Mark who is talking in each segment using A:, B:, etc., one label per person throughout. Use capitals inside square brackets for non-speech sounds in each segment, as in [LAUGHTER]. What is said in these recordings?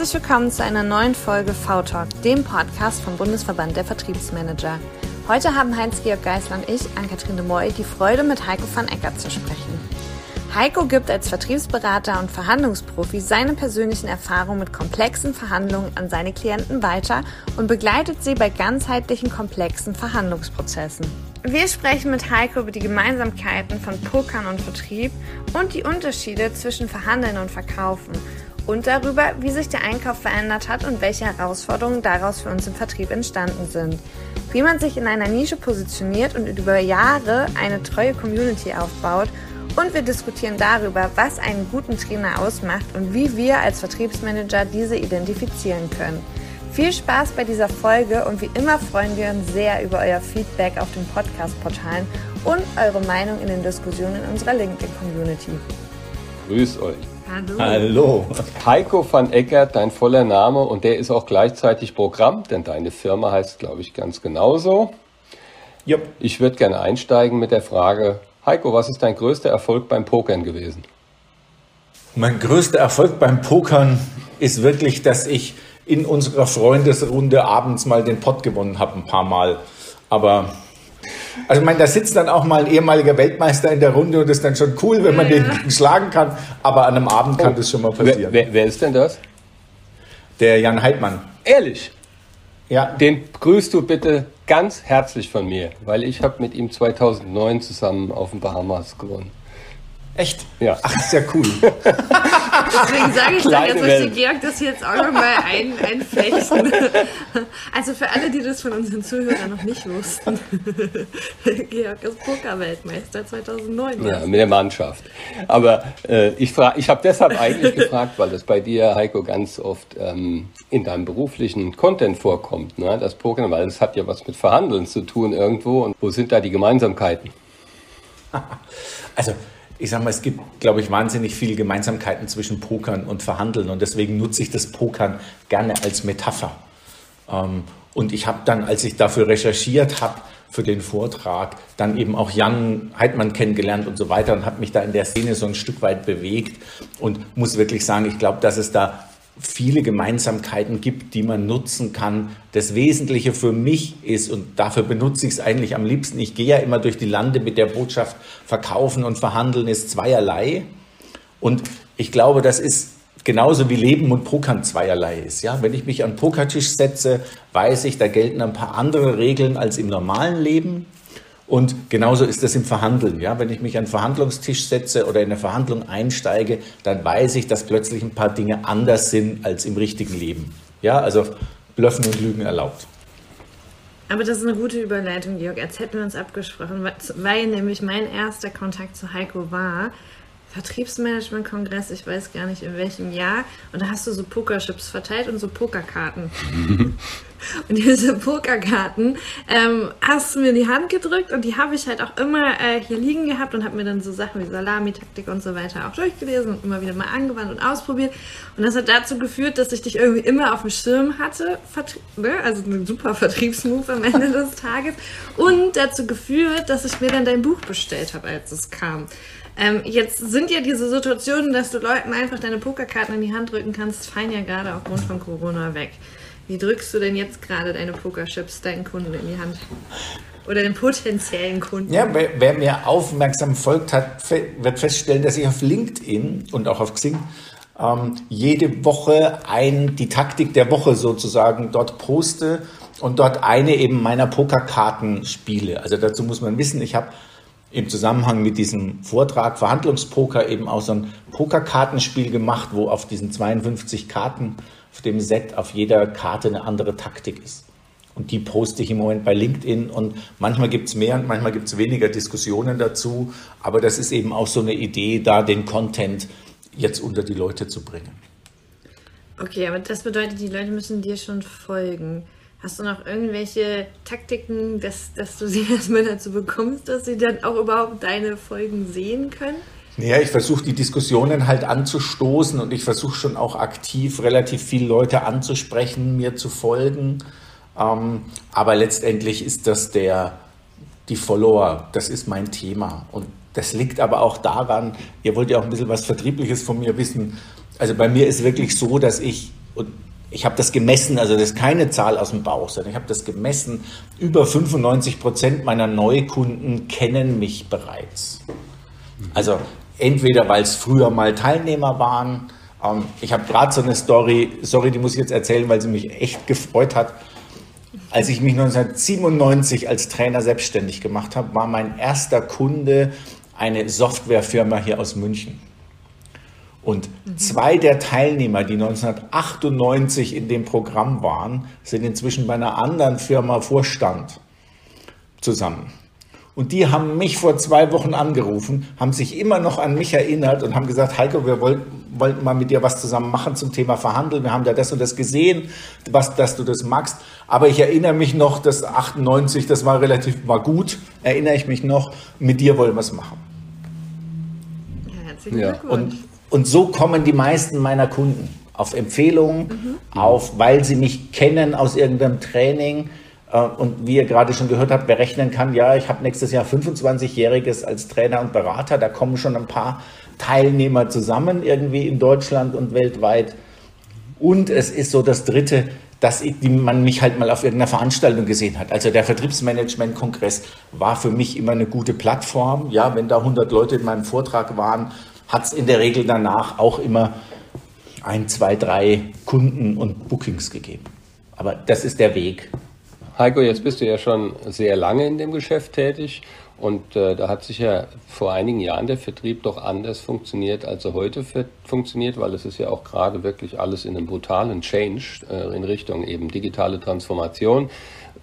A: Herzlich willkommen zu einer neuen Folge V-Talk, dem Podcast vom Bundesverband der Vertriebsmanager. Heute haben Heinz-Georg Geisler und ich, Ann-Kathrin de Moy, die Freude, mit Heiko van Eckert zu sprechen. Heiko gibt als Vertriebsberater und Verhandlungsprofi seine persönlichen Erfahrungen mit komplexen Verhandlungen an seine Klienten weiter und begleitet sie bei ganzheitlichen komplexen Verhandlungsprozessen. Wir sprechen mit Heiko über die Gemeinsamkeiten von Pokern und Vertrieb und die Unterschiede zwischen Verhandeln und Verkaufen und darüber, wie sich der Einkauf verändert hat und welche Herausforderungen daraus für uns im Vertrieb entstanden sind. Wie man sich in einer Nische positioniert und über Jahre eine treue Community aufbaut und wir diskutieren darüber, was einen guten Trainer ausmacht und wie wir als Vertriebsmanager diese identifizieren können. Viel Spaß bei dieser Folge und wie immer freuen wir uns sehr über euer Feedback auf den Podcast-Portalen und eure Meinung in den Diskussionen in unserer LinkedIn-Community.
B: Grüß euch.
A: Hallo.
B: Hallo. Heiko van Eckert, dein voller Name und der ist auch gleichzeitig Programm, denn deine Firma heißt, glaube ich, ganz genauso.
C: Jupp.
B: Ich würde gerne einsteigen mit der Frage, Heiko, was ist dein größter Erfolg beim Pokern gewesen?
C: Mein größter Erfolg beim Pokern ist wirklich, dass ich in unserer Freundesrunde abends mal den Pott gewonnen habe, ein paar Mal. Aber also ich meine, da sitzt dann auch mal ein ehemaliger Weltmeister in der Runde und das ist dann schon cool, wenn man ja. den [LAUGHS] schlagen kann. Aber an einem Abend kann oh. das schon mal passieren.
B: Wer, wer, ist denn das?
C: Der Jan Heidmann.
B: Ehrlich? Ja. Den grüßt du bitte ganz herzlich von mir, weil ich habe mit ihm 2009 zusammen auf den Bahamas gewonnen.
C: Echt?
B: Ja.
C: Ach, ist ja cool. [LAUGHS]
A: Deswegen sage ich doch, jetzt möchte Georg das jetzt auch nochmal ein, einflechten. [LAUGHS] Also für alle, die das von unseren Zuhörern noch nicht wussten, [LAUGHS] Georg ist Pokerweltmeister 2009.
B: Ja, mit der Mannschaft. Aber äh, ich, ich habe deshalb eigentlich gefragt, weil das bei dir, Heiko, ganz oft ähm, in deinem beruflichen Content vorkommt, ne? das Pokern, weil es hat ja was mit Verhandeln zu tun irgendwo. Und wo sind da die Gemeinsamkeiten? [LAUGHS]
C: Also ich sage mal, es gibt, glaube ich, wahnsinnig viele Gemeinsamkeiten zwischen Pokern und Verhandeln und deswegen nutze ich das Pokern gerne als Metapher. Ähm, und ich habe dann, als ich dafür recherchiert habe, für den Vortrag, dann eben auch Jan Heidmann kennengelernt und so weiter und habe mich da in der Szene so ein Stück weit bewegt und muss wirklich sagen, ich glaube, dass es da viele Gemeinsamkeiten gibt, die man nutzen kann. Das Wesentliche für mich ist, und dafür benutze ich es eigentlich am liebsten, ich gehe ja immer durch die Lande mit der Botschaft, verkaufen und verhandeln ist zweierlei. Und ich glaube, das ist genauso wie Leben und Pokern zweierlei ist. Ja? Wenn ich mich an den Pokertisch setze, weiß ich, da gelten ein paar andere Regeln als im normalen Leben. Und genauso ist das im Verhandeln. Ja? Wenn ich mich an den Verhandlungstisch setze oder in eine Verhandlung einsteige, dann weiß ich, dass plötzlich ein paar Dinge anders sind als im richtigen Leben. Ja, also Blöffen und Lügen erlaubt.
A: Aber das ist eine gute Überleitung, Georg, als hätten wir uns abgesprochen, weil nämlich mein erster Kontakt zu Heiko war, Vertriebsmanagement-Kongress, ich weiß gar nicht in welchem Jahr. Und da hast du so Pokerchips verteilt und so Pokerkarten. [LAUGHS] und diese Pokerkarten ähm, hast du mir in die Hand gedrückt und die habe ich halt auch immer äh, hier liegen gehabt und habe mir dann so Sachen wie Salami-Taktik und so weiter auch durchgelesen und immer wieder mal angewandt und ausprobiert. Und das hat dazu geführt, dass ich dich irgendwie immer auf dem Schirm hatte. Vertrie ne? Also ein super Vertriebsmove am Ende [LAUGHS] des Tages. Und dazu geführt, dass ich mir dann dein Buch bestellt habe, als es kam. Ähm, jetzt sind ja diese Situationen, dass du Leuten einfach deine Pokerkarten in die Hand drücken kannst, fallen ja gerade aufgrund von Corona weg. Wie drückst du denn jetzt gerade deine Pokerchips deinen Kunden in die Hand? Oder den potenziellen Kunden?
C: Ja, wer, wer mir aufmerksam folgt hat, wird feststellen, dass ich auf LinkedIn und auch auf Xing ähm, jede Woche ein, die Taktik der Woche sozusagen dort poste und dort eine eben meiner Pokerkarten spiele. Also dazu muss man wissen, ich habe im Zusammenhang mit diesem Vortrag Verhandlungspoker eben auch so ein Pokerkartenspiel gemacht, wo auf diesen 52 Karten auf dem Set auf jeder Karte eine andere Taktik ist. Und die poste ich im Moment bei LinkedIn und manchmal gibt es mehr und manchmal gibt es weniger Diskussionen dazu. Aber das ist eben auch so eine Idee, da den Content jetzt unter die Leute zu bringen.
A: Okay, aber das bedeutet, die Leute müssen dir schon folgen. Hast du noch irgendwelche Taktiken, dass, dass du sie [LAUGHS] erstmal dazu bekommst, dass sie dann auch überhaupt deine Folgen sehen können?
C: Ja, ich versuche die Diskussionen halt anzustoßen und ich versuche schon auch aktiv relativ viele Leute anzusprechen, mir zu folgen. Ähm, aber letztendlich ist das der, die Follower, das ist mein Thema. Und das liegt aber auch daran, ihr wollt ja auch ein bisschen was Vertriebliches von mir wissen. Also bei mir ist wirklich so, dass ich und ich habe das gemessen, also das ist keine Zahl aus dem Bauch, sondern ich habe das gemessen, über 95 Prozent meiner Neukunden kennen mich bereits. Also entweder weil es früher mal Teilnehmer waren, ähm, ich habe gerade so eine Story, sorry, die muss ich jetzt erzählen, weil sie mich echt gefreut hat. Als ich mich 1997 als Trainer selbstständig gemacht habe, war mein erster Kunde eine Softwarefirma hier aus München. Und mhm. zwei der Teilnehmer, die 1998 in dem Programm waren, sind inzwischen bei einer anderen Firma Vorstand zusammen. Und die haben mich vor zwei Wochen angerufen, haben sich immer noch an mich erinnert und haben gesagt, Heiko, wir wollten, wollten mal mit dir was zusammen machen zum Thema Verhandeln. Wir haben da das und das gesehen, was, dass du das magst. Aber ich erinnere mich noch, dass 98, das war relativ, war gut, erinnere ich mich noch, mit dir wollen wir es machen.
A: Ja, herzlichen ja. Glückwunsch.
C: Und und so kommen die meisten meiner Kunden auf Empfehlungen, mhm. auf, weil sie mich kennen aus irgendeinem Training. Äh, und wie ihr gerade schon gehört habt, berechnen kann, ja, ich habe nächstes Jahr 25-Jähriges als Trainer und Berater. Da kommen schon ein paar Teilnehmer zusammen, irgendwie in Deutschland und weltweit. Und es ist so das Dritte, dass man mich halt mal auf irgendeiner Veranstaltung gesehen hat. Also der Vertriebsmanagement-Kongress war für mich immer eine gute Plattform. Ja, wenn da 100 Leute in meinem Vortrag waren hat es in der Regel danach auch immer ein, zwei, drei Kunden und Bookings gegeben. Aber das ist der Weg.
B: Heiko, jetzt bist du ja schon sehr lange in dem Geschäft tätig und äh, da hat sich ja vor einigen Jahren der Vertrieb doch anders funktioniert, als er heute funktioniert, weil es ist ja auch gerade wirklich alles in einem brutalen Change äh, in Richtung eben digitale Transformation.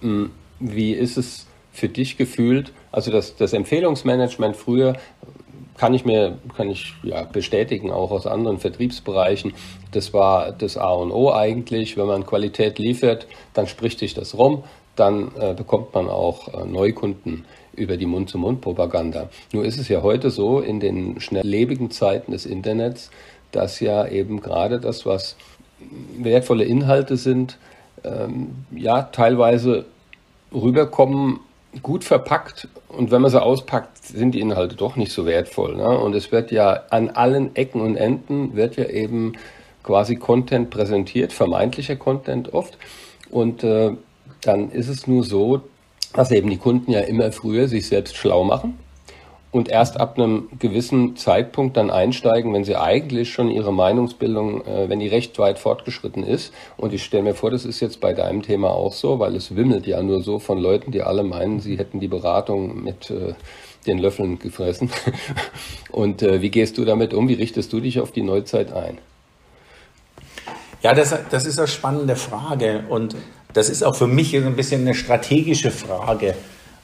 B: Hm, wie ist es für dich gefühlt? Also das, das Empfehlungsmanagement früher kann ich mir kann ich ja bestätigen, auch aus anderen Vertriebsbereichen. Das war das A und O eigentlich. Wenn man Qualität liefert, dann spricht sich das rum, dann äh, bekommt man auch äh, Neukunden über die Mund-zu-Mund-Propaganda. Nur ist es ja heute so, in den schnelllebigen Zeiten des Internets, dass ja eben gerade das, was wertvolle Inhalte sind, ähm, ja teilweise rüberkommen gut verpackt und wenn man sie auspackt, sind die Inhalte doch nicht so wertvoll. Ne? Und es wird ja an allen Ecken und Enden wird ja eben quasi Content präsentiert, vermeintlicher Content oft. Und äh, dann ist es nur so, dass eben die Kunden ja immer früher sich selbst schlau machen und erst ab einem gewissen Zeitpunkt dann einsteigen, wenn sie eigentlich schon ihre Meinungsbildung, äh, wenn die recht weit fortgeschritten ist. Und ich stelle mir vor, das ist jetzt bei deinem Thema auch so, weil es wimmelt ja nur so von Leuten, die alle meinen, sie hätten die Beratung mit äh, den Löffeln gefressen. [LAUGHS] Und äh, wie gehst du damit um? Wie richtest du dich auf die Neuzeit ein?
C: Ja, das, das ist eine spannende Frage und das ist auch für mich ein bisschen eine strategische Frage,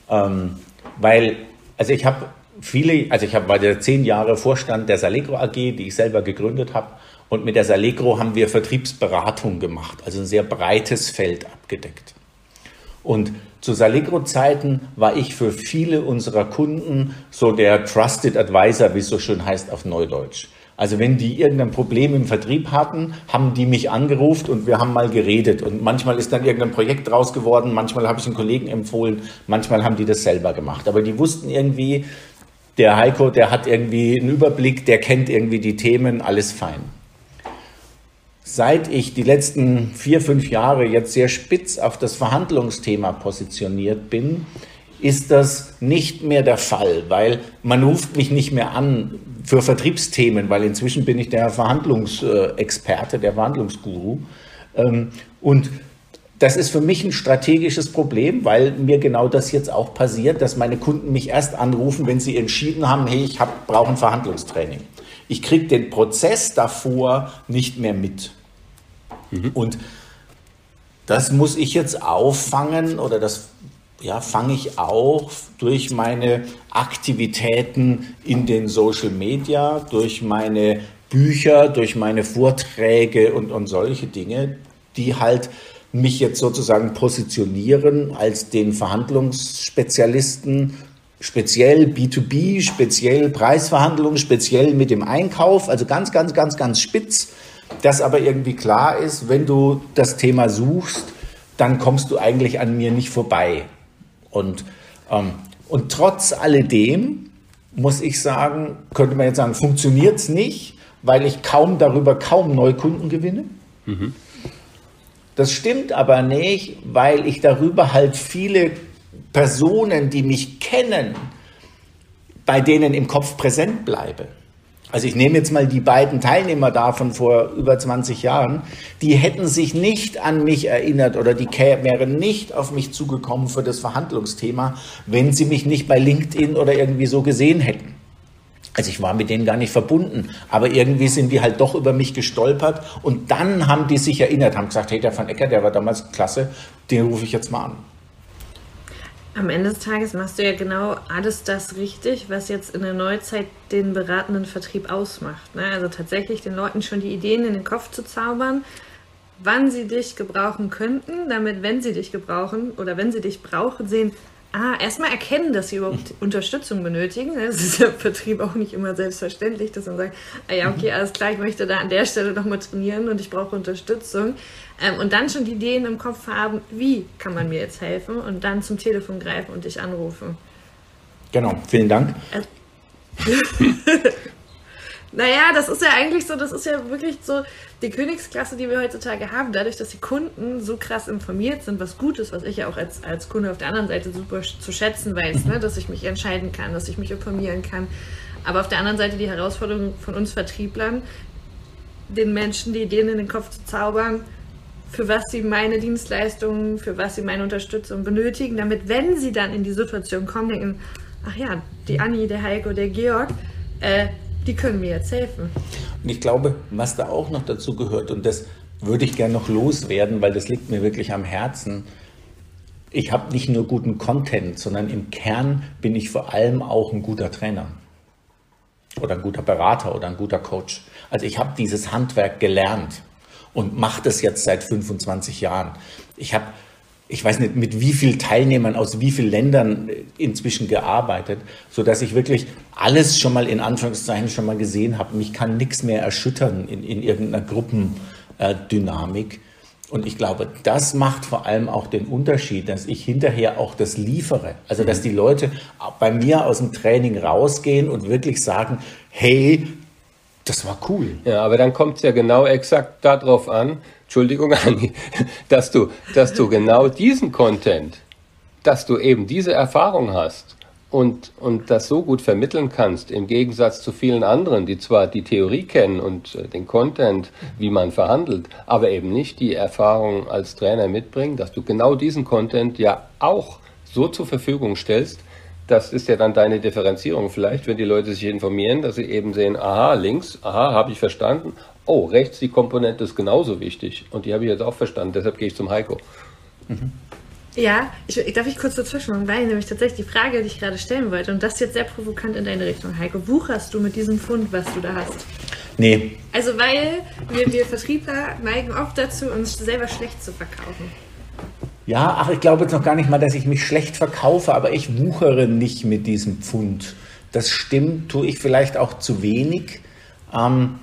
C: ähm, weil, also ich habe viele, also ich hab, war der zehn Jahre Vorstand der Salegro AG, die ich selber gegründet habe. Und mit der Salegro haben wir Vertriebsberatung gemacht, also ein sehr breites Feld abgedeckt. Und zu Salegro-Zeiten war ich für viele unserer Kunden so der Trusted Advisor, wie es so schön heißt auf Neudeutsch. Also wenn die irgendein Problem im Vertrieb hatten, haben die mich angerufen und wir haben mal geredet. Und manchmal ist dann irgendein Projekt draus geworden, manchmal habe ich einen Kollegen empfohlen, manchmal haben die das selber gemacht. Aber die wussten irgendwie, der Heiko, der hat irgendwie einen Überblick, der kennt irgendwie die Themen, alles fein. Seit ich die letzten vier, fünf Jahre jetzt sehr spitz auf das Verhandlungsthema positioniert bin, ist das nicht mehr der Fall, weil man ruft mich nicht mehr an für Vertriebsthemen, weil inzwischen bin ich der Verhandlungsexperte, der Verhandlungsguru. Ähm, und das ist für mich ein strategisches Problem, weil mir genau das jetzt auch passiert, dass meine Kunden mich erst anrufen, wenn sie entschieden haben, hey, ich brauche ein Verhandlungstraining. Ich kriege den Prozess davor nicht mehr mit. Mhm. Und das muss ich jetzt auffangen oder das ja, fange ich auch durch meine Aktivitäten in den Social Media, durch meine Bücher, durch meine Vorträge und, und solche Dinge, die halt mich jetzt sozusagen positionieren als den Verhandlungsspezialisten, speziell B2B, speziell Preisverhandlungen, speziell mit dem Einkauf, also ganz, ganz, ganz, ganz spitz, dass aber irgendwie klar ist, wenn du das Thema suchst, dann kommst du eigentlich an mir nicht vorbei. Und, ähm, und trotz alledem muss ich sagen, könnte man jetzt sagen, funktioniert es nicht, weil ich kaum darüber kaum Neukunden gewinne. Mhm. Das stimmt aber nicht, weil ich darüber halt viele Personen, die mich kennen, bei denen im Kopf präsent bleibe. Also ich nehme jetzt mal die beiden Teilnehmer da von vor über 20 Jahren, die hätten sich nicht an mich erinnert oder die wären nicht auf mich zugekommen für das Verhandlungsthema, wenn sie mich nicht bei LinkedIn oder irgendwie so gesehen hätten. Also ich war mit denen gar nicht verbunden, aber irgendwie sind die halt doch über mich gestolpert und dann haben die sich erinnert, haben gesagt, hey, der Van Ecker, der war damals klasse, den rufe ich jetzt mal an.
A: Am Ende des Tages machst du ja genau alles das richtig, was jetzt in der Neuzeit den beratenden Vertrieb ausmacht. Ne? Also tatsächlich den Leuten schon die Ideen in den Kopf zu zaubern, wann sie dich gebrauchen könnten, damit, wenn sie dich gebrauchen oder wenn sie dich brauchen, sehen, Ah, erstmal erkennen, dass sie überhaupt [LAUGHS] Unterstützung benötigen. Das ist ja im Vertrieb auch nicht immer selbstverständlich, dass man sagt, ah ja, okay, alles klar, ich möchte da an der Stelle nochmal trainieren und ich brauche Unterstützung. Ähm, und dann schon die Ideen im Kopf haben, wie kann man mir jetzt helfen und dann zum Telefon greifen und dich anrufen.
C: Genau, vielen Dank. [LAUGHS]
A: Naja, das ist ja eigentlich so, das ist ja wirklich so die Königsklasse, die wir heutzutage haben, dadurch, dass die Kunden so krass informiert sind, was gut ist, was ich ja auch als, als Kunde auf der anderen Seite super zu schätzen weiß, ne? dass ich mich entscheiden kann, dass ich mich informieren kann. Aber auf der anderen Seite die Herausforderung von uns Vertrieblern, den Menschen die Ideen in den Kopf zu zaubern, für was sie meine Dienstleistungen, für was sie meine Unterstützung benötigen, damit, wenn sie dann in die Situation kommen, denken, ach ja, die Anni, der Heiko, der Georg, äh, die können mir jetzt helfen.
C: Und ich glaube, was da auch noch dazu gehört, und das würde ich gerne noch loswerden, weil das liegt mir wirklich am Herzen. Ich habe nicht nur guten Content, sondern im Kern bin ich vor allem auch ein guter Trainer oder ein guter Berater oder ein guter Coach. Also ich habe dieses Handwerk gelernt und mache das jetzt seit 25 Jahren. Ich habe ich weiß nicht, mit wie vielen Teilnehmern aus wie vielen Ländern inzwischen gearbeitet, so dass ich wirklich alles schon mal in Anführungszeichen schon mal gesehen habe. Mich kann nichts mehr erschüttern in, in irgendeiner Gruppendynamik. Und ich glaube, das macht vor allem auch den Unterschied, dass ich hinterher auch das liefere. Also, dass die Leute bei mir aus dem Training rausgehen und wirklich sagen, hey, das war cool.
B: Ja, aber dann kommt es ja genau exakt darauf an, Entschuldigung, [LAUGHS] Anni, dass du, dass du genau diesen Content, dass du eben diese Erfahrung hast und, und das so gut vermitteln kannst, im Gegensatz zu vielen anderen, die zwar die Theorie kennen und äh, den Content, wie man verhandelt, aber eben nicht die Erfahrung als Trainer mitbringen, dass du genau diesen Content ja auch so zur Verfügung stellst, das ist ja dann deine Differenzierung. Vielleicht, wenn die Leute sich informieren, dass sie eben sehen, aha, links, aha, habe ich verstanden, oh, rechts die Komponente ist genauso wichtig. Und die habe ich jetzt auch verstanden, deshalb gehe ich zum Heiko.
A: Mhm. Ja, ich, darf ich kurz dazwischen, weil nämlich tatsächlich die Frage, die ich gerade stellen wollte, und das jetzt sehr provokant in deine Richtung, Heiko, wucherst du mit diesem Fund, was du da hast?
C: Nee.
A: Also, weil wir, wir Vertriebler neigen oft dazu, uns selber schlecht zu verkaufen.
C: Ja, ach, ich glaube jetzt noch gar nicht mal, dass ich mich schlecht verkaufe, aber ich wuchere nicht mit diesem Pfund. Das stimmt, tue ich vielleicht auch zu wenig. Ähm,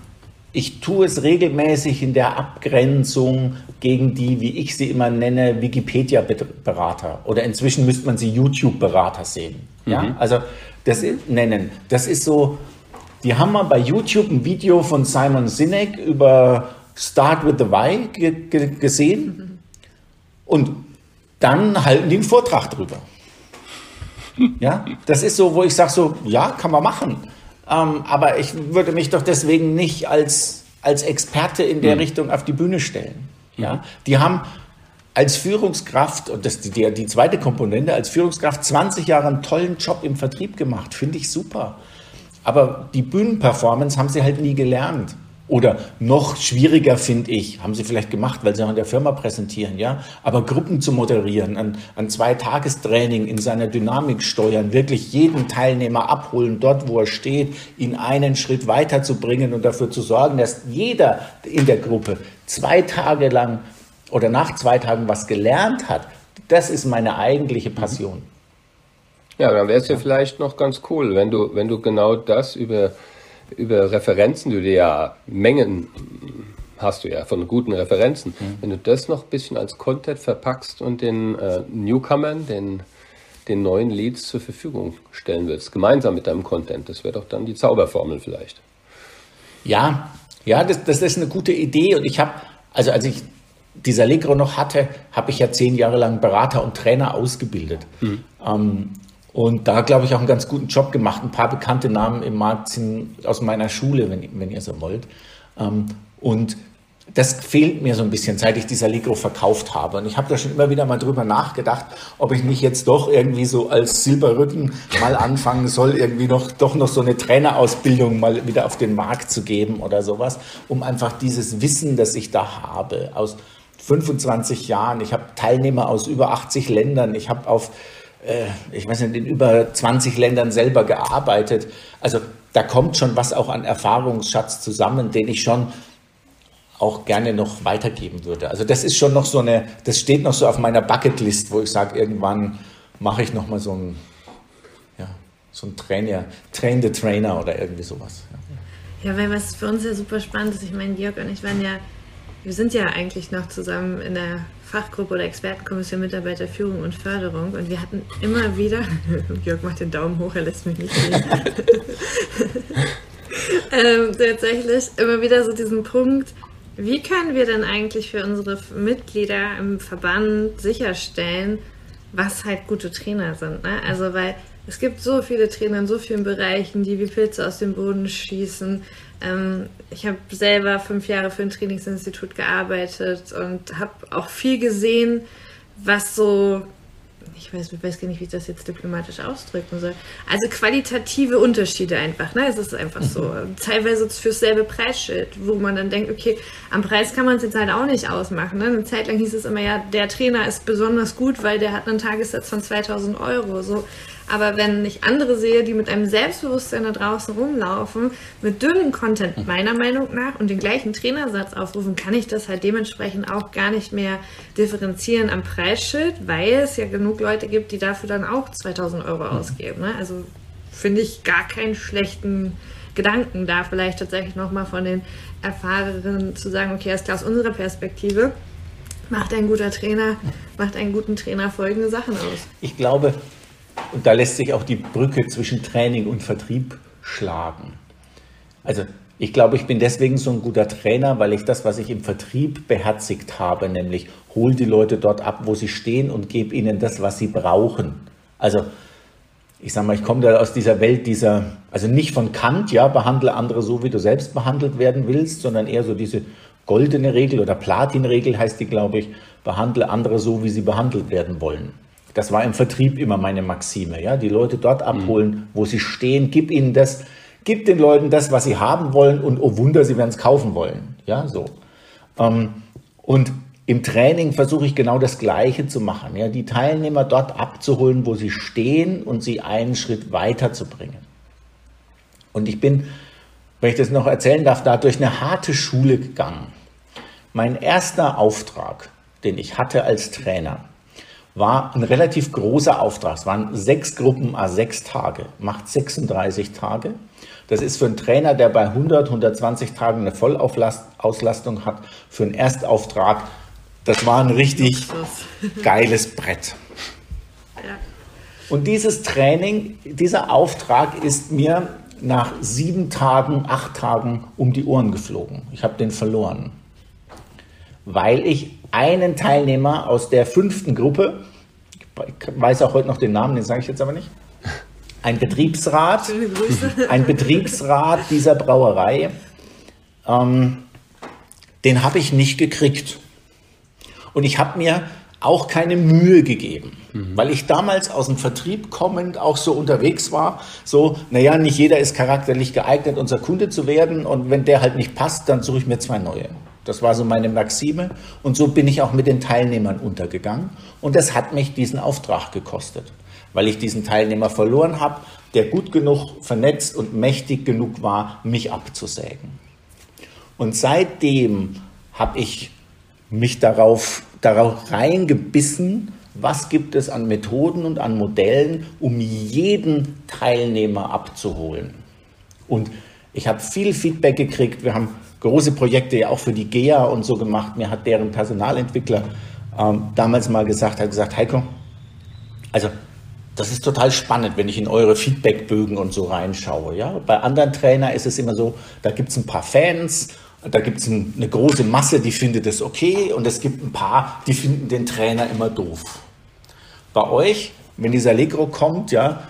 C: ich tue es regelmäßig in der Abgrenzung gegen die, wie ich sie immer nenne, Wikipedia-Berater. Oder inzwischen müsste man sie YouTube-Berater sehen. Ja? Mhm. Also das nennen. Das ist so, die haben mal bei YouTube ein Video von Simon Sinek über Start with the Why gesehen. Und dann halten die einen Vortrag drüber. Ja, das ist so, wo ich sage so, ja, kann man machen. Ähm, aber ich würde mich doch deswegen nicht als, als Experte in der mhm. Richtung auf die Bühne stellen. Ja, mhm. die haben als Führungskraft, und das ist die, die zweite Komponente, als Führungskraft 20 Jahre einen tollen Job im Vertrieb gemacht. Finde ich super. Aber die Bühnenperformance haben sie halt nie gelernt. Oder noch schwieriger finde ich, haben sie vielleicht gemacht, weil sie auch in der Firma präsentieren, ja, aber Gruppen zu moderieren, an, an zwei Tagestraining in seiner Dynamik steuern, wirklich jeden Teilnehmer abholen, dort wo er steht, ihn einen Schritt weiterzubringen und dafür zu sorgen, dass jeder in der Gruppe zwei Tage lang oder nach zwei Tagen was gelernt hat. Das ist meine eigentliche Passion.
B: Ja, dann wäre es ja vielleicht noch ganz cool, wenn du, wenn du genau das über über Referenzen, du dir ja Mengen hast du ja von guten Referenzen. Mhm. Wenn du das noch ein bisschen als Content verpackst und den äh, Newcomern, den, den neuen Leads zur Verfügung stellen willst, gemeinsam mit deinem Content, das wäre doch dann die Zauberformel vielleicht.
C: Ja, ja, das, das ist eine gute Idee und ich habe, also als ich dieser Allegro noch hatte, habe ich ja zehn Jahre lang Berater und Trainer ausgebildet. Mhm. Ähm, und da glaube ich auch einen ganz guten Job gemacht. Ein paar bekannte Namen im Markt sind aus meiner Schule, wenn, wenn ihr so wollt. Ähm, und das fehlt mir so ein bisschen, seit ich dieser Allegro verkauft habe. Und ich habe da schon immer wieder mal drüber nachgedacht, ob ich nicht jetzt doch irgendwie so als Silberrücken mal anfangen soll, irgendwie noch, doch noch so eine Trainerausbildung mal wieder auf den Markt zu geben oder sowas, um einfach dieses Wissen, das ich da habe, aus 25 Jahren. Ich habe Teilnehmer aus über 80 Ländern. Ich habe auf, ich weiß nicht, in über 20 Ländern selber gearbeitet. Also da kommt schon was auch an Erfahrungsschatz zusammen, den ich schon auch gerne noch weitergeben würde. Also das ist schon noch so eine, das steht noch so auf meiner Bucketlist, wo ich sage, irgendwann mache ich noch mal so ein, ja, so ein Trainer, Train the Trainer oder irgendwie sowas.
A: Ja. ja, weil was für uns ja super spannend ist, ich meine, Georg und ich waren ja, wir sind ja eigentlich noch zusammen in der Fachgruppe oder Expertenkommission Mitarbeiterführung und Förderung und wir hatten immer wieder, [LAUGHS] Georg macht den Daumen hoch, er lässt mich nicht sehen. [LAUGHS] ähm, tatsächlich immer wieder so diesen Punkt, wie können wir denn eigentlich für unsere Mitglieder im Verband sicherstellen, was halt gute Trainer sind? Ne? Also, weil es gibt so viele Trainer in so vielen Bereichen, die wie Pilze aus dem Boden schießen. Ähm, ich habe selber fünf Jahre für ein Trainingsinstitut gearbeitet und habe auch viel gesehen, was so ich weiß, ich weiß gar nicht, wie ich das jetzt diplomatisch ausdrücken soll. Also qualitative Unterschiede einfach. Ne? Es ist einfach so. Mhm. Teilweise fürs selbe Preisschild, wo man dann denkt, okay, am Preis kann man es jetzt halt auch nicht ausmachen. Ne? Eine Zeit lang hieß es immer, ja, der Trainer ist besonders gut, weil der hat einen Tagessatz von 2000 Euro. So. Aber wenn ich andere sehe, die mit einem Selbstbewusstsein da draußen rumlaufen, mit dünnem Content mhm. meiner Meinung nach und den gleichen Trainersatz aufrufen, kann ich das halt dementsprechend auch gar nicht mehr differenzieren am Preisschild, weil es ja genug Leute gibt, die dafür dann auch 2000 Euro mhm. ausgeben. Ne? Also finde ich gar keinen schlechten Gedanken da vielleicht tatsächlich nochmal von den Erfahrenen zu sagen, okay, erst aus unserer Perspektive macht ein guter Trainer, macht einen guten Trainer folgende Sachen aus.
C: Ich glaube, und da lässt sich auch die Brücke zwischen Training und Vertrieb schlagen. Also ich glaube, ich bin deswegen so ein guter Trainer, weil ich das, was ich im Vertrieb beherzigt habe, nämlich hol die Leute dort ab, wo sie stehen und gebe ihnen das, was sie brauchen. Also ich sage mal, ich komme da aus dieser Welt dieser, also nicht von Kant, ja, behandle andere so, wie du selbst behandelt werden willst, sondern eher so diese goldene Regel oder Platinregel heißt die, glaube ich, behandle andere so, wie sie behandelt werden wollen. Das war im Vertrieb immer meine Maxime, ja, die Leute dort abholen, mhm. wo sie stehen, gib ihnen das, gib den Leuten das, was sie haben wollen und oh Wunder, sie werden es kaufen wollen, ja, so. Ähm, und im Training versuche ich genau das Gleiche zu machen, ja, die Teilnehmer dort abzuholen, wo sie stehen und sie einen Schritt weiterzubringen. Und ich bin, wenn ich das noch erzählen darf, da durch eine harte Schule gegangen. Mein erster Auftrag, den ich hatte als Trainer, war ein relativ großer Auftrag. Es waren sechs Gruppen a sechs Tage, macht 36 Tage. Das ist für einen Trainer, der bei 100, 120 Tagen eine Vollauslastung hat, für einen Erstauftrag, das war ein richtig [LAUGHS] geiles Brett. Und dieses Training, dieser Auftrag ist mir nach sieben Tagen, acht Tagen um die Ohren geflogen. Ich habe den verloren, weil ich einen Teilnehmer aus der fünften Gruppe, weiß auch heute noch den Namen, den sage ich jetzt aber nicht, ein Betriebsrat, ein Betriebsrat dieser Brauerei, ähm, den habe ich nicht gekriegt. Und ich habe mir auch keine Mühe gegeben, mhm. weil ich damals aus dem Vertrieb kommend auch so unterwegs war, so, naja, nicht jeder ist charakterlich geeignet, unser Kunde zu werden und wenn der halt nicht passt, dann suche ich mir zwei neue. Das war so meine Maxime und so bin ich auch mit den Teilnehmern untergegangen und das hat mich diesen Auftrag gekostet, weil ich diesen Teilnehmer verloren habe, der gut genug vernetzt und mächtig genug war, mich abzusägen. Und seitdem habe ich mich darauf, darauf reingebissen, was gibt es an Methoden und an Modellen, um jeden Teilnehmer abzuholen. Und ich habe viel Feedback gekriegt. Wir haben große Projekte ja auch für die GEA und so gemacht. Mir hat deren Personalentwickler ähm, damals mal gesagt, hat gesagt, Heiko, also das ist total spannend, wenn ich in eure Feedbackbögen und so reinschaue. Ja? Bei anderen Trainern ist es immer so, da gibt es ein paar Fans Da gibt es ein, eine große Masse, die findet es okay und es gibt ein paar, die finden den Trainer immer doof. Bei euch, wenn dieser Allegro kommt, ja,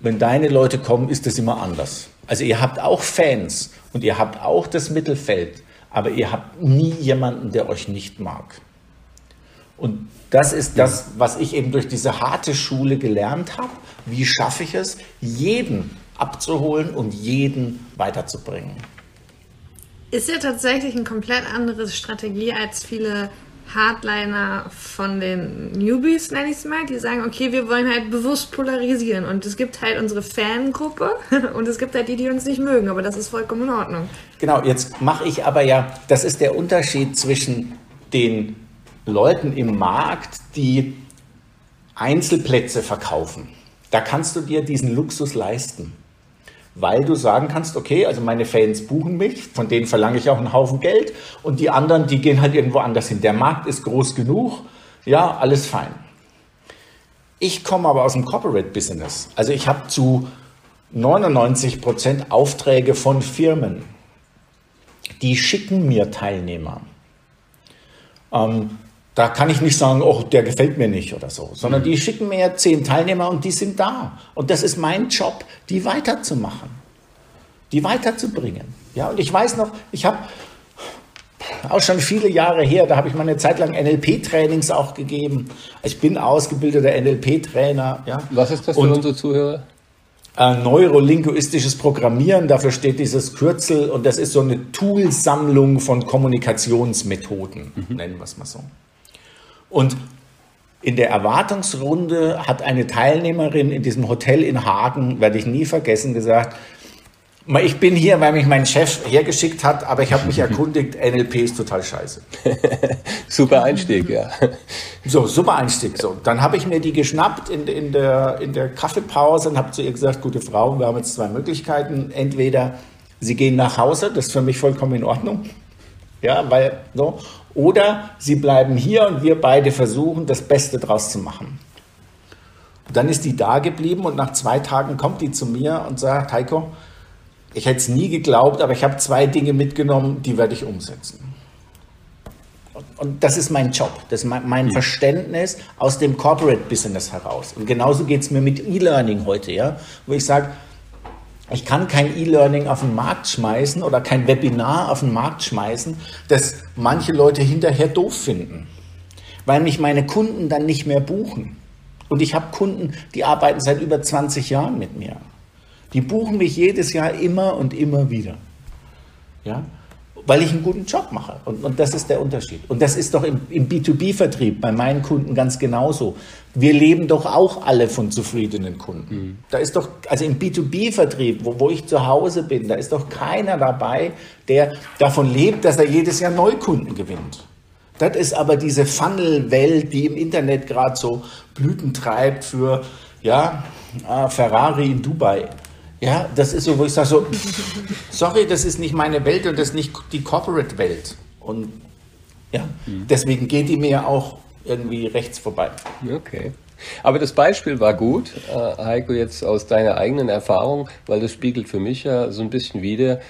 C: wenn deine Leute kommen, ist das immer anders. Also ihr habt auch Fans und ihr habt auch das Mittelfeld, aber ihr habt nie jemanden, der euch nicht mag. Und das ist das, was ich eben durch diese harte Schule gelernt habe. Wie schaffe ich es, jeden abzuholen und jeden weiterzubringen?
A: Ist ja tatsächlich eine komplett andere Strategie als viele Hardliner von den Newbies, nenne ich es mal, die sagen, okay, wir wollen halt bewusst polarisieren und es gibt halt unsere Fangruppe [LAUGHS] und es gibt halt die, die uns nicht mögen, aber das ist vollkommen in Ordnung.
C: Genau, jetzt mache ich aber ja, das ist der Unterschied zwischen den Leuten im Markt, die Einzelplätze verkaufen. Da kannst du dir diesen Luxus leisten weil du sagen kannst, okay, also meine Fans buchen mich, von denen verlange ich auch einen Haufen Geld und die anderen, die gehen halt irgendwo anders hin. Der Markt ist groß genug, ja, alles fein. Ich komme aber aus dem Corporate Business. Also ich habe zu 99 Prozent Aufträge von Firmen. Die schicken mir Teilnehmer. Ähm, da kann ich nicht sagen, oh, der gefällt mir nicht oder so, sondern die schicken mir zehn Teilnehmer und die sind da. Und das ist mein Job, die weiterzumachen, die weiterzubringen. Ja, und ich weiß noch, ich habe auch schon viele Jahre her, da habe ich mal eine Zeit lang NLP-Trainings auch gegeben. Ich bin ausgebildeter NLP-Trainer. Ja.
B: Was ist das für und, unsere Zuhörer?
C: Äh, neurolinguistisches Programmieren, dafür steht dieses Kürzel und das ist so eine Toolsammlung von Kommunikationsmethoden, mhm. nennen wir es mal so. Und in der Erwartungsrunde hat eine Teilnehmerin in diesem Hotel in Hagen, werde ich nie vergessen, gesagt, ich bin hier, weil mich mein Chef hergeschickt hat, aber ich habe mich [LAUGHS] erkundigt, NLP ist total scheiße. [LAUGHS]
B: super Einstieg, ja.
C: So, super Einstieg. So, dann habe ich mir die geschnappt in, in, der, in der Kaffeepause und habe zu ihr gesagt, gute Frau, wir haben jetzt zwei Möglichkeiten. Entweder Sie gehen nach Hause, das ist für mich vollkommen in Ordnung. Ja, weil so. Oder sie bleiben hier und wir beide versuchen, das Beste draus zu machen. Und dann ist die da geblieben und nach zwei Tagen kommt die zu mir und sagt, Heiko, ich hätte es nie geglaubt, aber ich habe zwei Dinge mitgenommen, die werde ich umsetzen. Und das ist mein Job, das ist mein, mein Verständnis aus dem Corporate Business heraus. Und genauso geht es mir mit E-Learning heute, ja, wo ich sage, ich kann kein E-Learning auf den Markt schmeißen oder kein Webinar auf den Markt schmeißen, das manche Leute hinterher doof finden, weil mich meine Kunden dann nicht mehr buchen. Und ich habe Kunden, die arbeiten seit über 20 Jahren mit mir. Die buchen mich jedes Jahr immer und immer wieder. Ja? Weil ich einen guten Job mache. Und, und das ist der Unterschied. Und das ist doch im, im B2B-Vertrieb bei meinen Kunden ganz genauso. Wir leben doch auch alle von zufriedenen Kunden. Mhm. Da ist doch, also im B2B-Vertrieb, wo, wo ich zu Hause bin, da ist doch keiner dabei, der davon lebt, dass er jedes Jahr Neukunden gewinnt. Das ist aber diese Funnel-Welt, die im Internet gerade so Blüten treibt für ja, äh, Ferrari in Dubai. Ja, das ist so, wo ich sage so, sorry, das ist nicht meine Welt und das ist nicht die Corporate-Welt. Und ja, mhm. deswegen geht die mir auch irgendwie rechts vorbei.
B: Okay. Aber das Beispiel war gut, äh, Heiko, jetzt aus deiner eigenen Erfahrung, weil das spiegelt für mich ja so ein bisschen wieder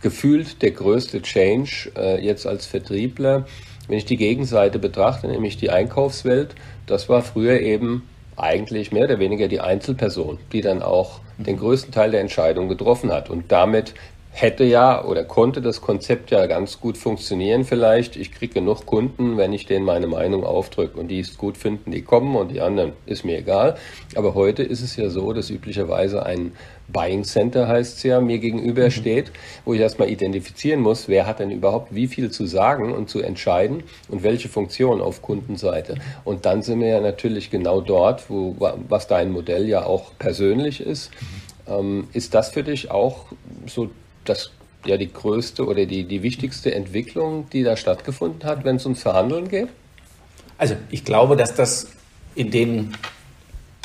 B: gefühlt der größte Change äh, jetzt als Vertriebler. Wenn ich die Gegenseite betrachte, nämlich die Einkaufswelt, das war früher eben eigentlich mehr oder weniger die Einzelperson, die dann auch den größten Teil der Entscheidung getroffen hat und damit hätte ja oder konnte das Konzept ja ganz gut funktionieren vielleicht. Ich kriege genug Kunden, wenn ich denen meine Meinung aufdrücke und die es gut finden, die kommen und die anderen ist mir egal. Aber heute ist es ja so, dass üblicherweise ein Buying Center heißt es ja, mir gegenüber mhm. steht, wo ich erstmal identifizieren muss, wer hat denn überhaupt wie viel zu sagen und zu entscheiden und welche Funktion auf Kundenseite. Und dann sind wir ja natürlich genau dort, wo, was dein Modell ja auch persönlich ist. Ähm, ist das für dich auch so das ja die größte oder die, die wichtigste Entwicklung, die da stattgefunden hat, wenn es ums Verhandeln geht?
C: Also ich glaube, dass das in den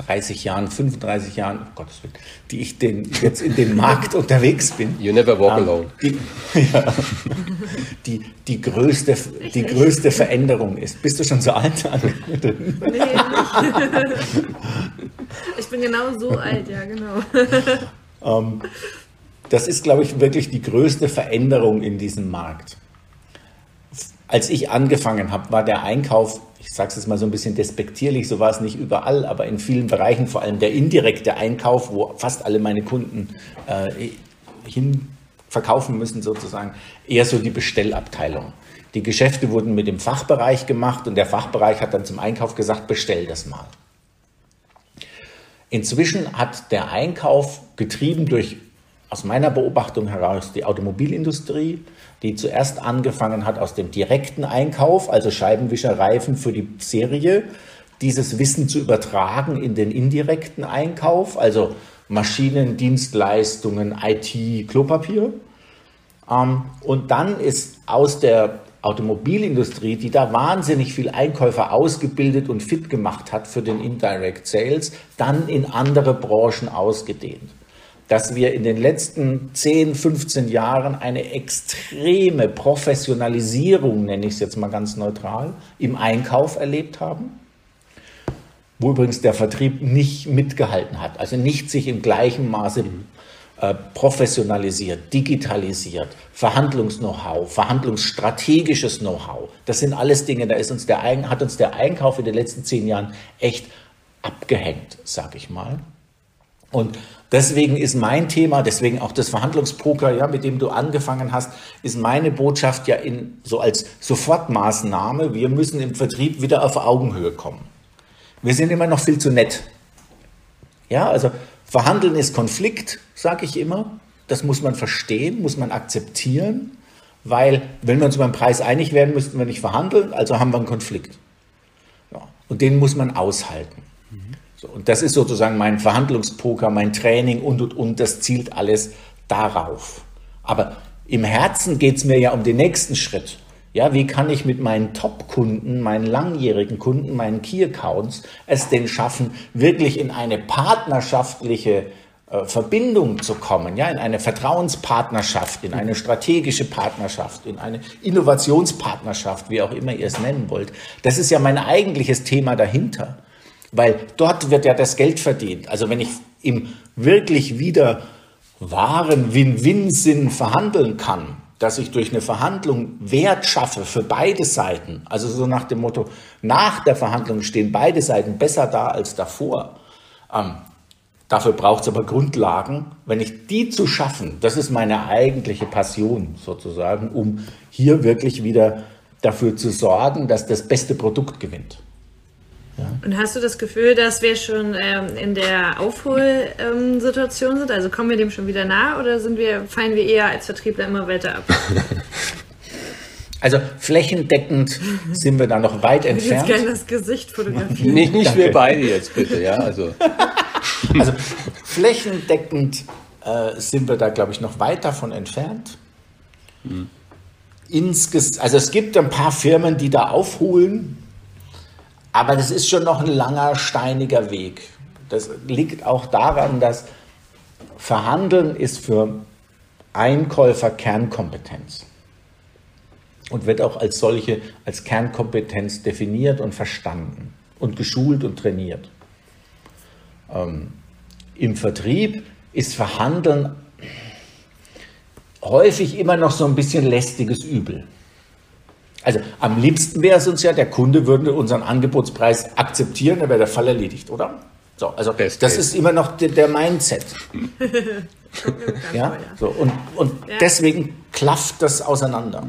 C: 30 Jahren, 35 Jahren, oh Gottes Willen, die ich den, jetzt in dem Markt unterwegs bin.
B: You never walk ähm, alone.
C: Die, ja, die, die, größte, die größte Veränderung ist. Bist du schon so alt? [LAUGHS] nee, nicht.
A: Ich bin genau so alt, ja, genau.
C: Ähm, das ist, glaube ich, wirklich die größte Veränderung in diesem Markt. Als ich angefangen habe, war der Einkauf, ich sage es jetzt mal so ein bisschen despektierlich, so war es nicht überall, aber in vielen Bereichen, vor allem der indirekte Einkauf, wo fast alle meine Kunden äh, hin verkaufen müssen sozusagen, eher so die Bestellabteilung. Die Geschäfte wurden mit dem Fachbereich gemacht und der Fachbereich hat dann zum Einkauf gesagt, bestell das mal. Inzwischen hat der Einkauf getrieben durch, aus meiner Beobachtung heraus, die Automobilindustrie, die zuerst angefangen hat aus dem direkten Einkauf, also Scheibenwischer, Reifen für die Serie, dieses Wissen zu übertragen in den indirekten Einkauf, also Maschinen, Dienstleistungen, IT, Klopapier. Ähm, und dann ist aus der Automobilindustrie, die da wahnsinnig viel Einkäufer ausgebildet und fit gemacht hat für den Indirect Sales, dann in andere Branchen ausgedehnt. Dass wir in den letzten 10, 15 Jahren eine extreme Professionalisierung, nenne ich es jetzt mal ganz neutral, im Einkauf erlebt haben wo übrigens der Vertrieb nicht mitgehalten hat, also nicht sich im gleichen Maße äh, professionalisiert, digitalisiert, Verhandlungs-Know-how, verhandlungsstrategisches Know-how. Das sind alles Dinge, da ist uns der, hat uns der Einkauf in den letzten zehn Jahren echt abgehängt, sag ich mal. Und deswegen ist mein Thema, deswegen auch das Verhandlungspoker, ja, mit dem du angefangen hast, ist meine Botschaft ja in, so als Sofortmaßnahme, wir müssen im Vertrieb wieder auf Augenhöhe kommen. Wir sind immer noch viel zu nett. Ja, also Verhandeln ist Konflikt, sage ich immer. Das muss man verstehen, muss man akzeptieren, weil wenn wir uns über den Preis einig werden, müssten wir nicht verhandeln, also haben wir einen Konflikt. Ja, und den muss man aushalten. So, und das ist sozusagen mein Verhandlungspoker, mein Training und, und, und, das zielt alles darauf. Aber im Herzen geht es mir ja um den nächsten Schritt. Ja, wie kann ich mit meinen Top-Kunden, meinen langjährigen Kunden, meinen Key-Accounts es denn schaffen, wirklich in eine partnerschaftliche äh, Verbindung zu kommen, ja, in eine Vertrauenspartnerschaft, in eine strategische Partnerschaft, in eine Innovationspartnerschaft, wie auch immer ihr es nennen wollt. Das ist ja mein eigentliches Thema dahinter, weil dort wird ja das Geld verdient. Also wenn ich im wirklich wieder wahren Win-Win-Sinn verhandeln kann, dass ich durch eine Verhandlung Wert schaffe für beide Seiten, also so nach dem Motto, nach der Verhandlung stehen beide Seiten besser da als davor. Ähm, dafür braucht es aber Grundlagen. Wenn ich die zu schaffen, das ist meine eigentliche Passion sozusagen, um hier wirklich wieder dafür zu sorgen, dass das beste Produkt gewinnt.
A: Ja. Und hast du das Gefühl, dass wir schon ähm, in der Aufholsituation ähm, sind? Also kommen wir dem schon wieder nah oder sind wir, fallen wir eher als Vertriebler immer weiter ab? [LAUGHS]
C: Also flächendeckend sind wir da noch weit entfernt.
A: Ich gerne das Gesicht fotografieren.
B: Nicht, nicht wir beide jetzt bitte, ja. Also, [LAUGHS]
C: also flächendeckend äh, sind wir da, glaube ich, noch weit davon entfernt. Hm. Insges also es gibt ein paar Firmen, die da aufholen. Aber das ist schon noch ein langer, steiniger Weg. Das liegt auch daran, dass Verhandeln ist für Einkäufer Kernkompetenz und wird auch als solche, als Kernkompetenz definiert und verstanden und geschult und trainiert. Ähm, Im Vertrieb ist Verhandeln häufig immer noch so ein bisschen lästiges Übel. Also am liebsten wäre es uns ja, der Kunde würde unseren Angebotspreis akzeptieren, dann wäre der Fall erledigt, oder? So, also Best das ist immer noch der, der Mindset. [LAUGHS] ja, so und, und ja. deswegen klafft das auseinander.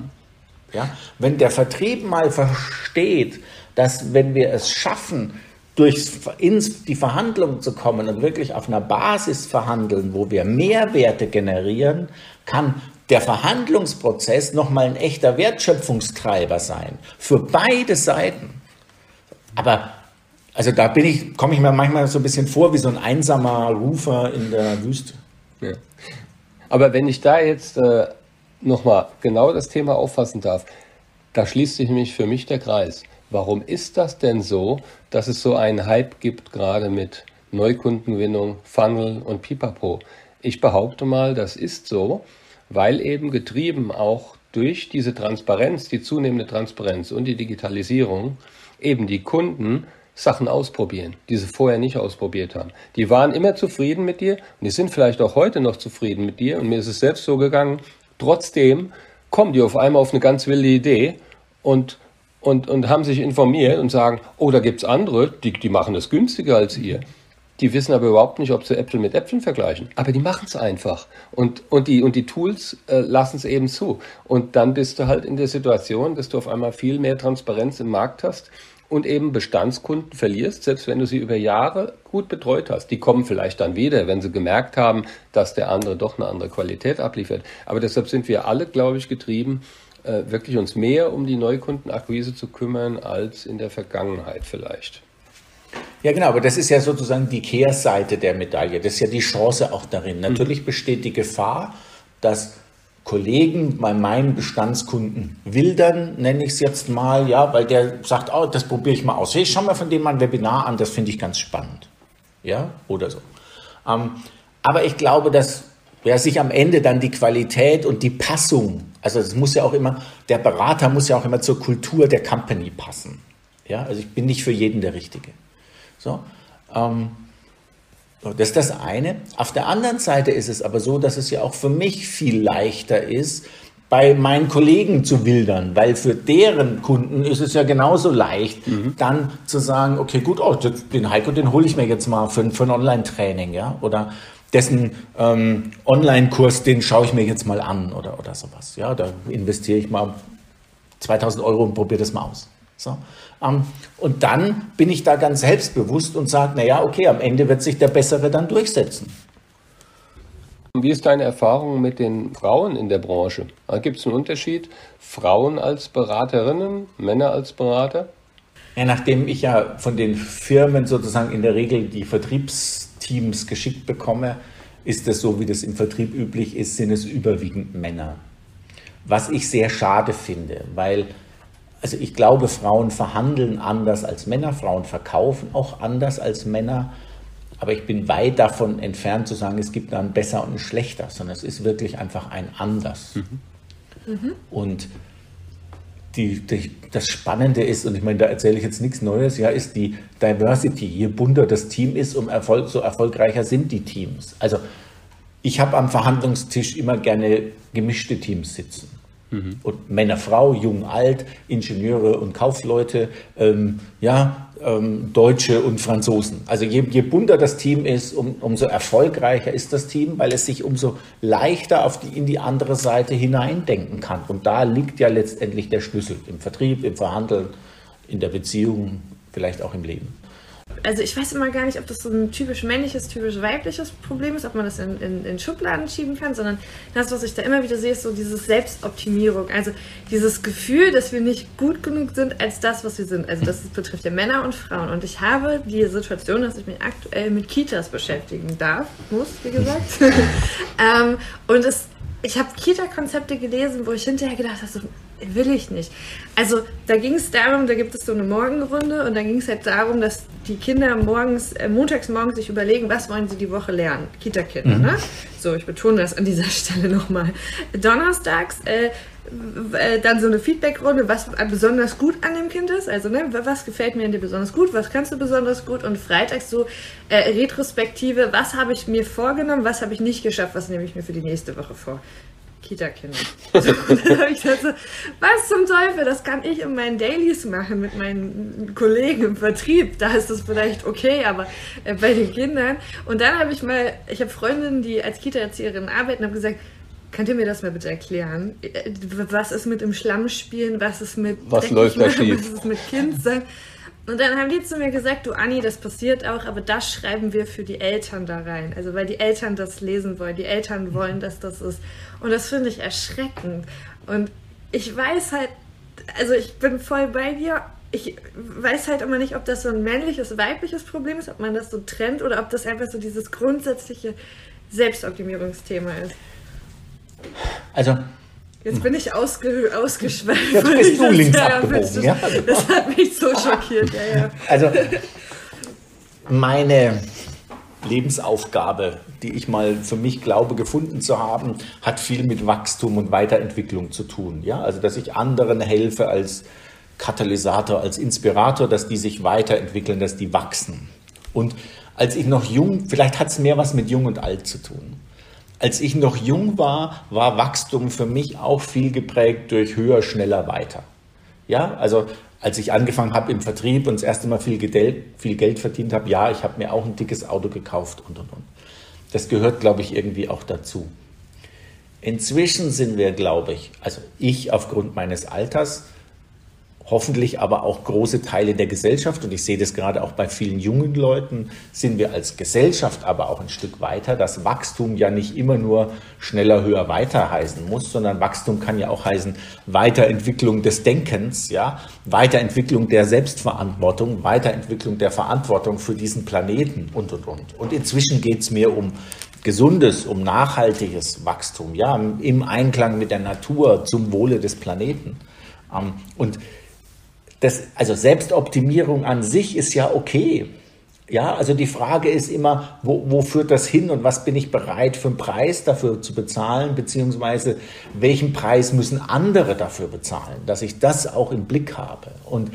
C: Ja, wenn der Vertrieb mal versteht, dass wenn wir es schaffen, durch ins die Verhandlungen zu kommen und wirklich auf einer Basis verhandeln, wo wir Mehrwerte generieren, kann der Verhandlungsprozess nochmal ein echter Wertschöpfungstreiber sein. Für beide Seiten. Aber also da bin ich, komme ich mir manchmal so ein bisschen vor wie so ein einsamer Rufer in der Wüste. Ja.
B: Aber wenn ich da jetzt äh, nochmal genau das Thema auffassen darf, da schließt sich nämlich für mich der Kreis. Warum ist das denn so, dass es so einen Hype gibt, gerade mit Neukundengewinnung, Funnel und Pipapo? Ich behaupte mal, das ist so, weil eben getrieben auch durch diese Transparenz, die zunehmende Transparenz und die Digitalisierung, eben die Kunden Sachen ausprobieren, die sie vorher nicht ausprobiert haben. Die waren immer zufrieden mit dir und die sind vielleicht auch heute noch zufrieden mit dir. Und mir ist es selbst so gegangen, trotzdem kommen die auf einmal auf eine ganz wilde Idee und, und, und haben sich informiert und sagen, oh, da gibt's andere, die, die machen das günstiger als ihr. Die wissen aber überhaupt nicht, ob sie Äpfel mit Äpfeln vergleichen. Aber die machen es einfach. Und, und, die, und die Tools äh, lassen es eben zu. Und dann bist du halt in der Situation, dass du auf einmal viel mehr Transparenz im Markt hast und eben Bestandskunden verlierst, selbst wenn du sie über Jahre gut betreut hast. Die kommen vielleicht dann wieder, wenn sie gemerkt haben, dass der andere doch eine andere Qualität abliefert. Aber deshalb sind wir alle, glaube ich, getrieben, äh, wirklich uns mehr um die Neukundenakquise zu kümmern als in der Vergangenheit vielleicht.
C: Ja, genau, aber das ist ja sozusagen die Kehrseite der Medaille. Das ist ja die Chance auch darin. Natürlich besteht die Gefahr, dass Kollegen bei meinen Bestandskunden wildern, nenne ich es jetzt mal, ja, weil der sagt, oh, das probiere ich mal aus. Hey, schau mal von dem mal ein Webinar an, das finde ich ganz spannend. Ja, oder so. Ähm, aber ich glaube, dass ja, sich am Ende dann die Qualität und die Passung, also es muss ja auch immer, der Berater muss ja auch immer zur Kultur der Company passen. Ja, also ich bin nicht für jeden der Richtige. So, ähm, das ist das eine. Auf der anderen Seite ist es aber so, dass es ja auch für mich viel leichter ist, bei meinen Kollegen zu wildern, weil für deren Kunden ist es ja genauso leicht, mhm. dann zu sagen, okay, gut, oh, den Heiko, den hole ich mir jetzt mal für, für ein Online-Training, ja, oder dessen ähm, Online-Kurs, den schaue ich mir jetzt mal an oder, oder sowas, ja, da investiere ich mal 2000 Euro und probiere das mal aus. So. Ähm, und dann bin ich da ganz selbstbewusst und sage, naja, okay, am Ende wird sich der Bessere dann durchsetzen.
B: Wie ist deine Erfahrung mit den Frauen in der Branche? Gibt es einen Unterschied? Frauen als Beraterinnen, Männer als Berater?
C: Ja, nachdem ich ja von den Firmen sozusagen in der Regel die Vertriebsteams geschickt bekomme, ist es so, wie das im Vertrieb üblich ist, sind es überwiegend Männer. Was ich sehr schade finde, weil also ich glaube, Frauen verhandeln anders als Männer, Frauen verkaufen auch anders als Männer. Aber ich bin weit davon entfernt zu sagen, es gibt einen besser und einen schlechter, sondern es ist wirklich einfach ein anders. Mhm. Mhm. Und die, die, das Spannende ist, und ich meine, da erzähle ich jetzt nichts Neues, ja, ist die Diversity. Je bunter das Team ist, um Erfolg, so erfolgreicher sind die Teams. Also ich habe am Verhandlungstisch immer gerne gemischte Teams sitzen. Mhm. Und Männer, Frau, jung, alt, Ingenieure und Kaufleute, ähm, ja, ähm, Deutsche und Franzosen. Also je, je bunter das Team ist, um, umso erfolgreicher ist das Team, weil es sich umso leichter auf die, in die andere Seite hineindenken kann. Und da liegt ja letztendlich der Schlüssel im Vertrieb, im Verhandeln, in der Beziehung, vielleicht auch im Leben
A: also ich weiß immer gar nicht, ob das so ein typisch männliches, typisch weibliches Problem ist, ob man das in, in, in Schubladen schieben kann, sondern das, was ich da immer wieder sehe, ist so diese Selbstoptimierung. Also dieses Gefühl, dass wir nicht gut genug sind als das, was wir sind. Also das betrifft ja Männer und Frauen. Und ich habe die Situation, dass ich mich aktuell mit Kitas beschäftigen darf, muss, wie gesagt. [LAUGHS] ähm, und es ich habe Kita-Konzepte gelesen, wo ich hinterher gedacht habe, so, will ich nicht. Also da ging es darum, da gibt es so eine Morgenrunde und da ging es halt darum, dass die Kinder morgens, äh, montags morgens sich überlegen, was wollen sie die Woche lernen. Kita-Kinder, mhm. ne? So, ich betone das an dieser [LAUGHS] Stelle nochmal. Donnerstags äh, dann so eine Feedback-Runde, was besonders gut an dem Kind ist. Also, ne, was gefällt mir an dir besonders gut, was kannst du besonders gut? Und freitags so äh, Retrospektive, was habe ich mir vorgenommen, was habe ich nicht geschafft, was nehme ich mir für die nächste Woche vor? Kita-Kinder. [LAUGHS] [LAUGHS] Also, dann habe ich gesagt, so, was zum Teufel, das kann ich in meinen Dailies machen mit meinen Kollegen im Vertrieb. Da ist das vielleicht okay, aber äh, bei den Kindern. Und dann habe ich mal, ich habe Freundinnen, die als Kita-Erzieherin arbeiten, habe gesagt, Könnt ihr mir das mal bitte erklären? Was ist mit im Schlamm spielen? Was ist mit
B: Was läuft da schief?
A: Was ist mit Kind sein? Und dann haben die zu mir gesagt, du Anni, das passiert auch, aber das schreiben wir für die Eltern da rein. Also weil die Eltern das lesen wollen. Die Eltern wollen, dass das ist. Und das finde ich erschreckend. Und ich weiß halt, also ich bin voll bei dir. Ich weiß halt immer nicht, ob das so ein männliches, weibliches Problem ist, ob man das so trennt oder ob das einfach so dieses grundsätzliche Selbstoptimierungsthema ist.
C: Also.
A: Jetzt bin ich ausge, ausgeschweift.
C: Jetzt bist du [LAUGHS] links abgebogen, ja?
A: Das hat mich so schockiert, ja, ja.
C: Also, meine Lebensaufgabe, die ich mal für mich glaube gefunden zu haben, hat viel mit Wachstum und Weiterentwicklung zu tun. Ja, also dass ich anderen helfe als Katalysator, als Inspirator, dass die sich weiterentwickeln, dass die wachsen. Und als ich noch jung, vielleicht hat es mehr was mit jung und alt zu tun. Als ich noch jung war, war Wachstum für mich auch viel geprägt durch höher, schneller, weiter. Ja, also als ich angefangen habe im Vertrieb und das erste Mal viel Geld, viel Geld verdient habe, ja, ich habe mir auch ein dickes Auto gekauft und und und. Das gehört, glaube ich, irgendwie auch dazu. Inzwischen sind wir, glaube ich, also ich aufgrund meines Alters, hoffentlich aber auch große Teile der Gesellschaft, und ich sehe das gerade auch bei vielen jungen Leuten, sind wir als Gesellschaft aber auch ein Stück weiter, dass Wachstum ja nicht immer nur schneller, höher, weiter heißen muss, sondern Wachstum kann ja auch heißen Weiterentwicklung des Denkens, ja, Weiterentwicklung der Selbstverantwortung, Weiterentwicklung der Verantwortung für diesen Planeten und, und, und. Und inzwischen geht es mehr um gesundes, um nachhaltiges Wachstum, ja, im Einklang mit der Natur zum Wohle des Planeten. Ähm, und das, also Selbstoptimierung an sich ist ja okay. Ja, also die Frage ist immer, wo, wo führt das hin und was bin ich bereit für einen Preis dafür zu bezahlen, beziehungsweise welchen Preis müssen andere dafür bezahlen, dass ich das auch im Blick habe. Und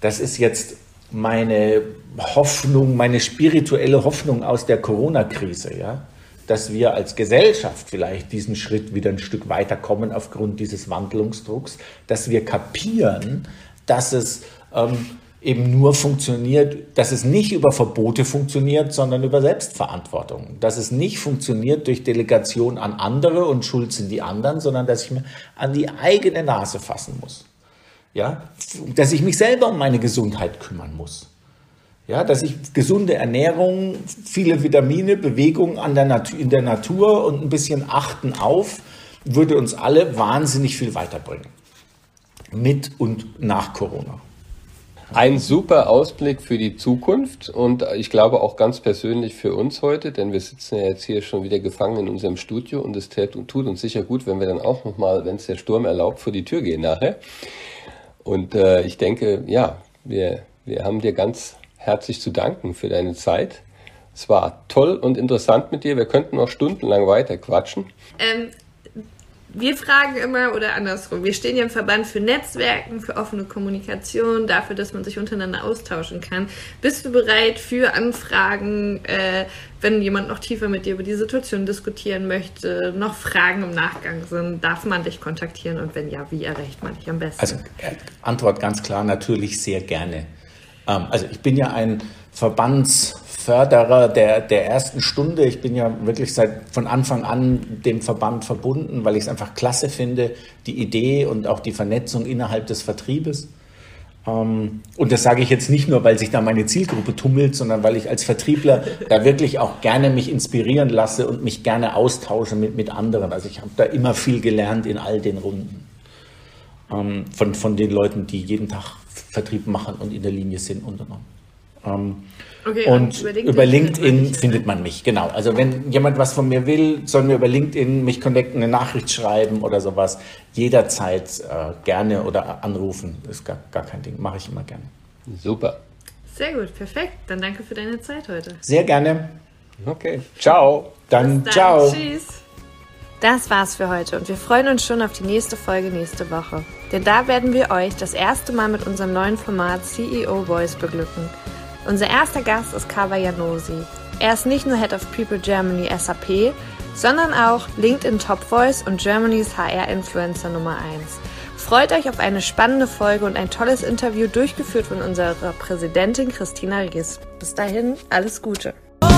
C: das ist jetzt meine Hoffnung, meine spirituelle Hoffnung aus der Corona-Krise, ja, dass wir als Gesellschaft vielleicht diesen Schritt wieder ein Stück weiterkommen aufgrund dieses Wandlungsdrucks, dass wir kapieren, dass es ähm, eben nur funktioniert, dass es nicht über Verbote funktioniert, sondern über Selbstverantwortung. Dass es nicht funktioniert durch Delegation an andere und Schuld sind die anderen, sondern dass ich mir an die eigene Nase fassen muss. Ja, dass ich mich selber um meine Gesundheit kümmern muss. Ja, dass ich gesunde Ernährung, viele Vitamine, Bewegung an der in der Natur und ein bisschen achten auf, würde uns alle wahnsinnig viel weiterbringen mit und nach Corona.
B: Ein super Ausblick für die Zukunft und ich glaube auch ganz persönlich für uns heute, denn wir sitzen ja jetzt hier schon wieder gefangen in unserem Studio und es tut uns sicher gut, wenn wir dann auch nochmal, wenn es der Sturm erlaubt, vor die Tür gehen nachher. Und äh, ich denke, ja, wir, wir haben dir ganz herzlich zu danken für deine Zeit. Es war toll und interessant mit dir. Wir könnten noch stundenlang weiter quatschen.
A: Ähm, wir fragen immer oder andersrum. Wir stehen ja im Verband für Netzwerken, für offene Kommunikation, dafür, dass man sich untereinander austauschen kann. Bist du bereit für Anfragen, äh, wenn jemand noch tiefer mit dir über die Situation diskutieren möchte, noch Fragen im Nachgang sind, darf man dich kontaktieren und wenn ja, wie erreicht man dich am besten?
C: Also äh, Antwort ganz klar, natürlich sehr gerne. Ähm, also ich bin ja ein Verbandsförderer der, der ersten Stunde. Ich bin ja wirklich seit von Anfang an dem Verband verbunden, weil ich es einfach klasse finde, die Idee und auch die Vernetzung innerhalb des Vertriebes. Ähm, und das sage ich jetzt nicht nur, weil sich da meine Zielgruppe tummelt, sondern weil ich als Vertriebler da wirklich auch gerne mich inspirieren lasse und mich gerne austausche mit, mit anderen. Also ich habe da immer viel gelernt in all den Runden. Ähm, von, von den Leuten, die jeden Tag Vertrieb machen und in der Linie sind und und und. Ähm, okay, und, über LinkedIn, über LinkedIn findet, man findet man mich, genau. Also wenn jemand was von mir will, soll mir über LinkedIn mich connecten, eine Nachricht schreiben oder sowas. Jederzeit äh, gerne oder anrufen. ist gar, gar kein Ding. Mache ich immer gerne.
B: Super.
A: Sehr gut, perfekt. Dann danke für deine Zeit heute.
C: Sehr gerne.
B: Okay. Ciao.
C: Dann, dann ciao.
A: Tschüss. Das war's für heute und wir freuen uns schon auf die nächste Folge nächste Woche. Denn da werden wir euch das erste Mal mit unserem neuen Format CEO Voice beglücken. Unser erster Gast ist Kava Janosi. Er ist nicht nur Head of People Germany SAP, sondern auch LinkedIn Top Voice und Germany's HR Influencer Nummer 1. Freut euch auf eine spannende Folge und ein tolles Interview durchgeführt von unserer Präsidentin Christina Ries. Bis dahin, alles Gute. Oh.